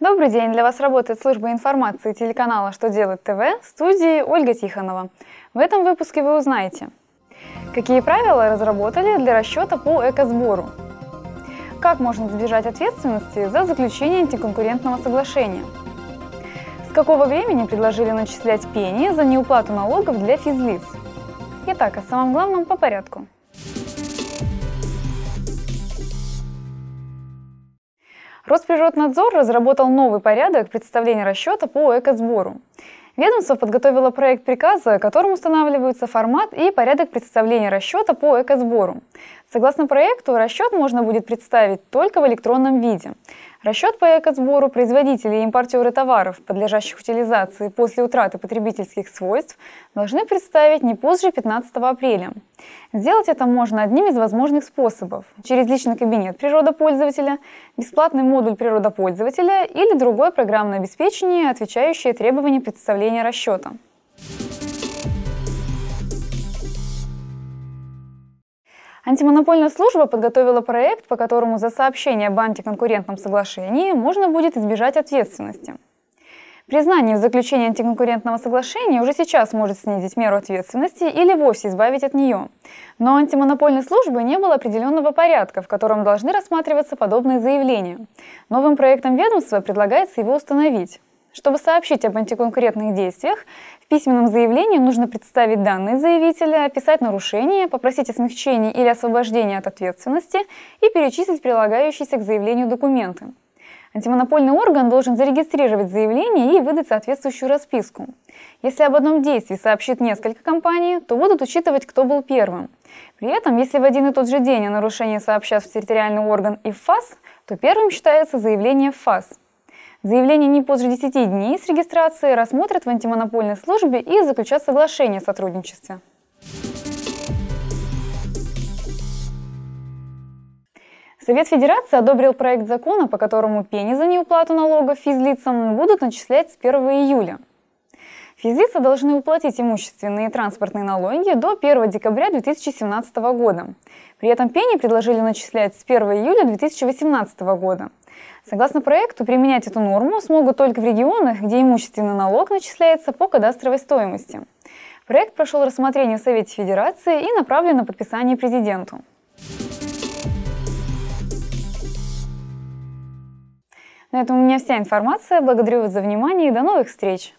Добрый день! Для вас работает служба информации телеканала «Что делать ТВ» в студии Ольга Тихонова. В этом выпуске вы узнаете, какие правила разработали для расчета по экосбору, как можно избежать ответственности за заключение антиконкурентного соглашения, с какого времени предложили начислять пени за неуплату налогов для физлиц. Итак, о самом главном по порядку. Росприроднадзор разработал новый порядок представления расчета по экосбору. Ведомство подготовило проект приказа, которым устанавливаются формат и порядок представления расчета по экосбору. Согласно проекту, расчет можно будет представить только в электронном виде. Расчет по экосбору производители и импортеры товаров, подлежащих утилизации после утраты потребительских свойств, должны представить не позже 15 апреля. Сделать это можно одним из возможных способов – через личный кабинет природопользователя, бесплатный модуль природопользователя или другое программное обеспечение, отвечающее требованиям представления расчета. Антимонопольная служба подготовила проект, по которому за сообщение об антиконкурентном соглашении можно будет избежать ответственности. Признание в заключении антиконкурентного соглашения уже сейчас может снизить меру ответственности или вовсе избавить от нее. Но антимонопольной службы не было определенного порядка, в котором должны рассматриваться подобные заявления. Новым проектом ведомства предлагается его установить. Чтобы сообщить об антиконкурентных действиях, в письменном заявлении нужно представить данные заявителя, описать нарушение, попросить о смягчении или освобождении от ответственности и перечислить прилагающиеся к заявлению документы. Антимонопольный орган должен зарегистрировать заявление и выдать соответствующую расписку. Если об одном действии сообщит несколько компаний, то будут учитывать, кто был первым. При этом, если в один и тот же день о нарушении сообщат в территориальный орган и в ФАС, то первым считается заявление в ФАС – Заявление не позже 10 дней с регистрации рассмотрят в антимонопольной службе и заключат соглашение о сотрудничестве. Совет Федерации одобрил проект закона, по которому пени за неуплату налогов физлицам будут начислять с 1 июля. Физлицы должны уплатить имущественные и транспортные налоги до 1 декабря 2017 года. При этом пени предложили начислять с 1 июля 2018 года. Согласно проекту, применять эту норму смогут только в регионах, где имущественный налог начисляется по кадастровой стоимости. Проект прошел рассмотрение в Совете Федерации и направлен на подписание президенту. На этом у меня вся информация. Благодарю вас за внимание и до новых встреч!